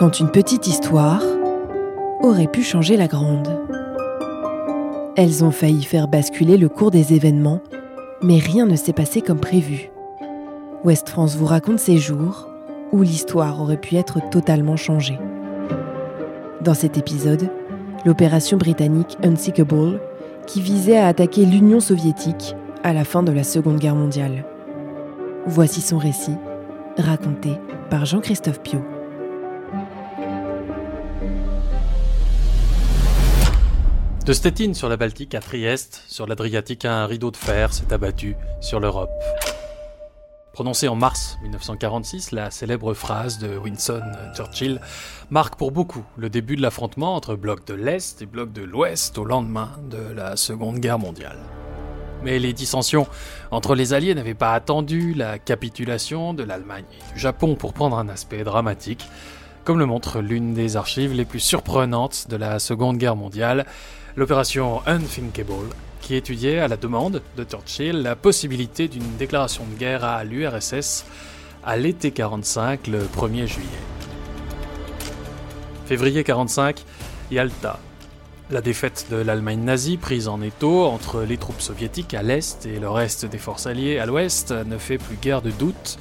quand une petite histoire aurait pu changer la grande. Elles ont failli faire basculer le cours des événements, mais rien ne s'est passé comme prévu. Ouest France vous raconte ces jours où l'histoire aurait pu être totalement changée. Dans cet épisode, l'opération britannique Unsinkable, qui visait à attaquer l'Union soviétique à la fin de la Seconde Guerre mondiale. Voici son récit, raconté par Jean-Christophe Piot. De Stettin sur la Baltique à Trieste, sur l'Adriatique, un rideau de fer s'est abattu sur l'Europe. Prononcée en mars 1946, la célèbre phrase de Winston Churchill marque pour beaucoup le début de l'affrontement entre blocs de l'Est et blocs de l'Ouest au lendemain de la Seconde Guerre mondiale. Mais les dissensions entre les Alliés n'avaient pas attendu la capitulation de l'Allemagne et du Japon pour prendre un aspect dramatique, comme le montre l'une des archives les plus surprenantes de la Seconde Guerre mondiale, l'opération Unthinkable, qui étudiait à la demande de Churchill la possibilité d'une déclaration de guerre à l'URSS à l'été 45, le 1er juillet. Février 45, Yalta. La défaite de l'Allemagne nazie prise en étau entre les troupes soviétiques à l'est et le reste des forces alliées à l'ouest ne fait plus guère de doute.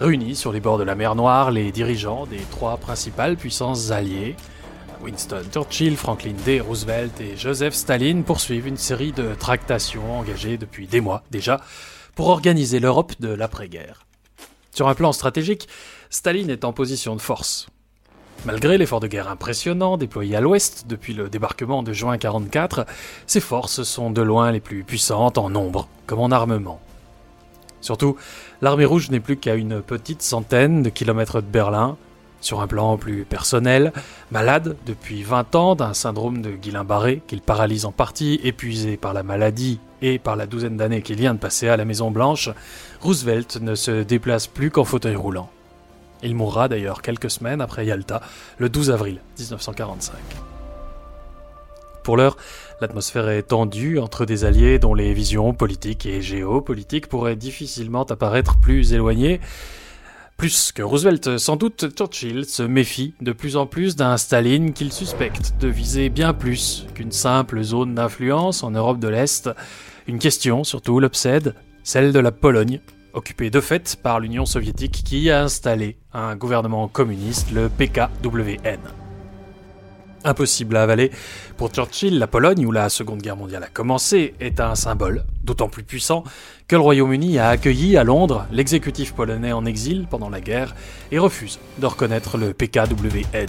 Réunis sur les bords de la mer Noire, les dirigeants des trois principales puissances alliées, Winston Churchill, Franklin D. Roosevelt et Joseph Staline poursuivent une série de tractations engagées depuis des mois déjà pour organiser l'Europe de l'après-guerre. Sur un plan stratégique, Staline est en position de force. Malgré l'effort de guerre impressionnant déployé à l'ouest depuis le débarquement de juin 1944, ses forces sont de loin les plus puissantes en nombre comme en armement. Surtout, l'armée rouge n'est plus qu'à une petite centaine de kilomètres de Berlin, sur un plan plus personnel, malade depuis 20 ans d'un syndrome de Guillain-Barré qu'il paralyse en partie, épuisé par la maladie et par la douzaine d'années qu'il vient de passer à la Maison Blanche, Roosevelt ne se déplace plus qu'en fauteuil roulant. Il mourra d'ailleurs quelques semaines après Yalta, le 12 avril 1945. Pour l'heure, l'atmosphère est tendue entre des alliés dont les visions politiques et géopolitiques pourraient difficilement apparaître plus éloignées, plus que Roosevelt, sans doute Churchill se méfie de plus en plus d'un Staline qu'il suspecte de viser bien plus qu'une simple zone d'influence en Europe de l'Est. Une question surtout l'obsède, celle de la Pologne, occupée de fait par l'Union soviétique qui a installé un gouvernement communiste, le PKWN. Impossible à avaler, pour Churchill, la Pologne, où la Seconde Guerre mondiale a commencé, est un symbole, d'autant plus puissant que le Royaume-Uni a accueilli à Londres l'exécutif polonais en exil pendant la guerre et refuse de reconnaître le PKWN.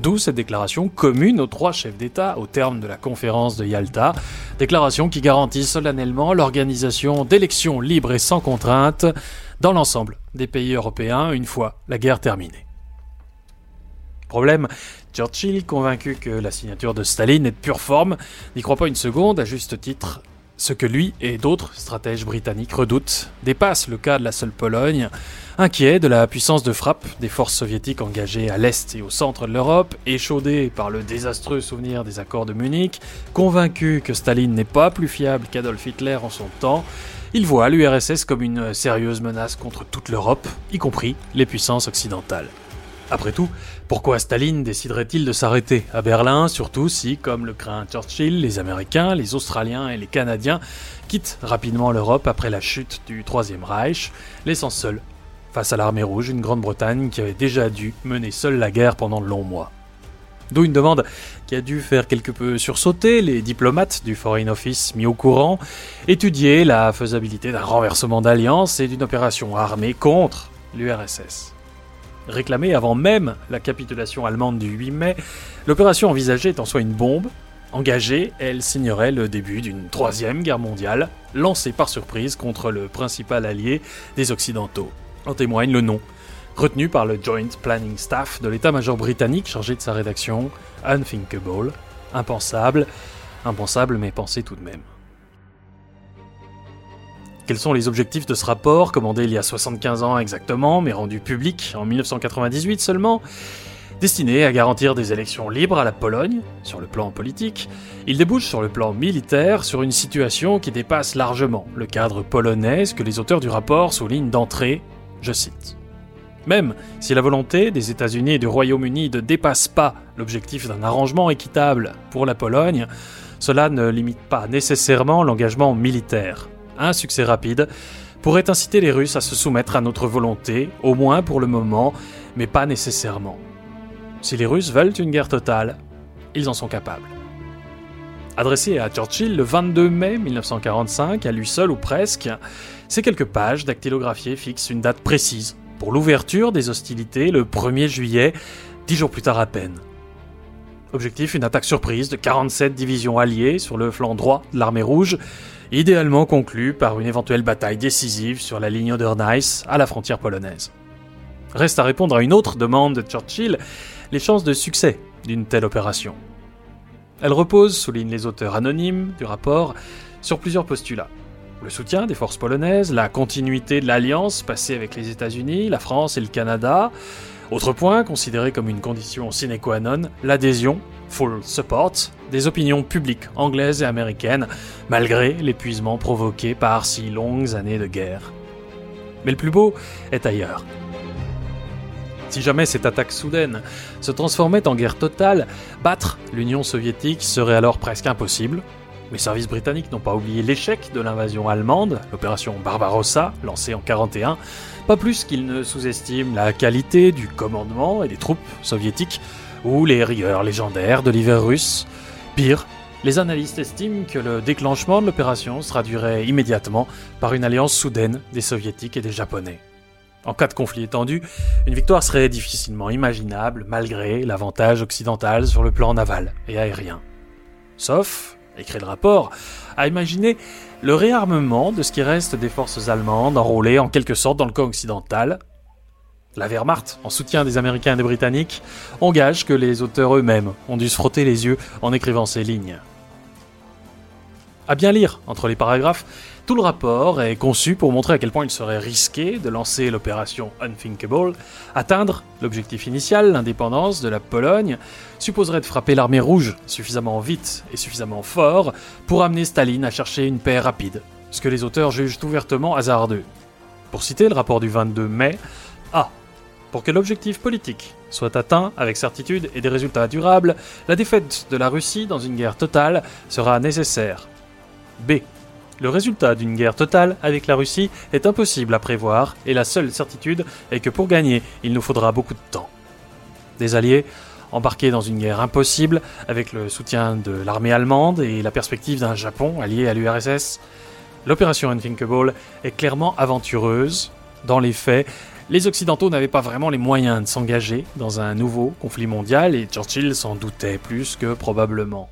D'où cette déclaration commune aux trois chefs d'État au terme de la conférence de Yalta, déclaration qui garantit solennellement l'organisation d'élections libres et sans contrainte dans l'ensemble des pays européens une fois la guerre terminée. Problème, Churchill, convaincu que la signature de Staline est de pure forme, n'y croit pas une seconde, à juste titre. Ce que lui et d'autres stratèges britanniques redoutent dépasse le cas de la seule Pologne, inquiet de la puissance de frappe des forces soviétiques engagées à l'est et au centre de l'Europe, échaudé par le désastreux souvenir des accords de Munich, convaincu que Staline n'est pas plus fiable qu'Adolf Hitler en son temps, il voit l'URSS comme une sérieuse menace contre toute l'Europe, y compris les puissances occidentales. Après tout, pourquoi Staline déciderait-il de s'arrêter à Berlin, surtout si, comme le craint Churchill, les Américains, les Australiens et les Canadiens quittent rapidement l'Europe après la chute du Troisième Reich, laissant seul, face à l'armée rouge, une Grande-Bretagne qui avait déjà dû mener seule la guerre pendant de longs mois. D'où une demande qui a dû faire quelque peu sursauter les diplomates du Foreign Office mis au courant, étudier la faisabilité d'un renversement d'alliance et d'une opération armée contre l'URSS. Réclamée avant même la capitulation allemande du 8 mai, l'opération envisagée est en soi une bombe. Engagée, elle signerait le début d'une troisième guerre mondiale, lancée par surprise contre le principal allié des Occidentaux. En témoigne le nom, retenu par le Joint Planning Staff de l'état-major britannique chargé de sa rédaction, Unthinkable, impensable, impensable mais pensé tout de même. Quels sont les objectifs de ce rapport, commandé il y a 75 ans exactement, mais rendu public en 1998 seulement Destiné à garantir des élections libres à la Pologne, sur le plan politique, il débouche sur le plan militaire sur une situation qui dépasse largement le cadre polonais que les auteurs du rapport soulignent d'entrée, je cite. Même si la volonté des États-Unis et du Royaume-Uni ne dépasse pas l'objectif d'un arrangement équitable pour la Pologne, cela ne limite pas nécessairement l'engagement militaire. Un succès rapide pourrait inciter les Russes à se soumettre à notre volonté, au moins pour le moment, mais pas nécessairement. Si les Russes veulent une guerre totale, ils en sont capables. Adressé à Churchill le 22 mai 1945, à lui seul ou presque, ces quelques pages dactylographiées fixent une date précise pour l'ouverture des hostilités le 1er juillet, dix jours plus tard à peine. Objectif une attaque surprise de 47 divisions alliées sur le flanc droit de l'armée rouge, idéalement conclue par une éventuelle bataille décisive sur la ligne Oder-Neisse à la frontière polonaise. Reste à répondre à une autre demande de Churchill, les chances de succès d'une telle opération. Elle repose, soulignent les auteurs anonymes du rapport, sur plusieurs postulats. Le soutien des forces polonaises, la continuité de l'alliance passée avec les États-Unis, la France et le Canada. Autre point, considéré comme une condition sine qua non, l'adhésion, full support, des opinions publiques anglaises et américaines, malgré l'épuisement provoqué par si longues années de guerre. Mais le plus beau est ailleurs. Si jamais cette attaque soudaine se transformait en guerre totale, battre l'Union soviétique serait alors presque impossible. Les services britanniques n'ont pas oublié l'échec de l'invasion allemande, l'opération Barbarossa, lancée en 1941, pas plus qu'ils ne sous-estiment la qualité du commandement et des troupes soviétiques, ou les rigueurs légendaires de l'hiver russe. Pire, les analystes estiment que le déclenchement de l'opération se traduirait immédiatement par une alliance soudaine des soviétiques et des japonais. En cas de conflit étendu, une victoire serait difficilement imaginable malgré l'avantage occidental sur le plan naval et aérien. Sauf, écrit le rapport, à imaginer le réarmement de ce qui reste des forces allemandes enrôlées en quelque sorte dans le camp occidental. La Wehrmacht, en soutien des Américains et des Britanniques, engage que les auteurs eux-mêmes ont dû se frotter les yeux en écrivant ces lignes. À bien lire entre les paragraphes, tout le rapport est conçu pour montrer à quel point il serait risqué de lancer l'opération Unthinkable. Atteindre l'objectif initial, l'indépendance de la Pologne, supposerait de frapper l'armée rouge suffisamment vite et suffisamment fort pour amener Staline à chercher une paix rapide, ce que les auteurs jugent ouvertement hasardeux. Pour citer le rapport du 22 mai, A. Pour que l'objectif politique soit atteint avec certitude et des résultats durables, la défaite de la Russie dans une guerre totale sera nécessaire. B. Le résultat d'une guerre totale avec la Russie est impossible à prévoir et la seule certitude est que pour gagner, il nous faudra beaucoup de temps. Des alliés embarqués dans une guerre impossible avec le soutien de l'armée allemande et la perspective d'un Japon allié à l'URSS, l'opération Unthinkable est clairement aventureuse. Dans les faits, les Occidentaux n'avaient pas vraiment les moyens de s'engager dans un nouveau conflit mondial et Churchill s'en doutait plus que probablement.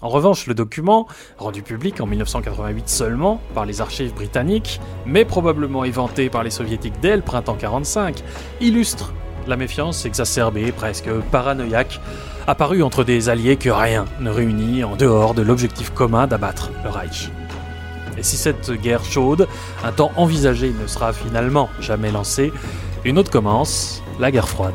En revanche, le document, rendu public en 1988 seulement par les archives britanniques, mais probablement éventé par les soviétiques dès le printemps 45, illustre la méfiance exacerbée, presque paranoïaque, apparue entre des alliés que rien ne réunit en dehors de l'objectif commun d'abattre le Reich. Et si cette guerre chaude, un temps envisagé, ne sera finalement jamais lancée, une autre commence, la guerre froide.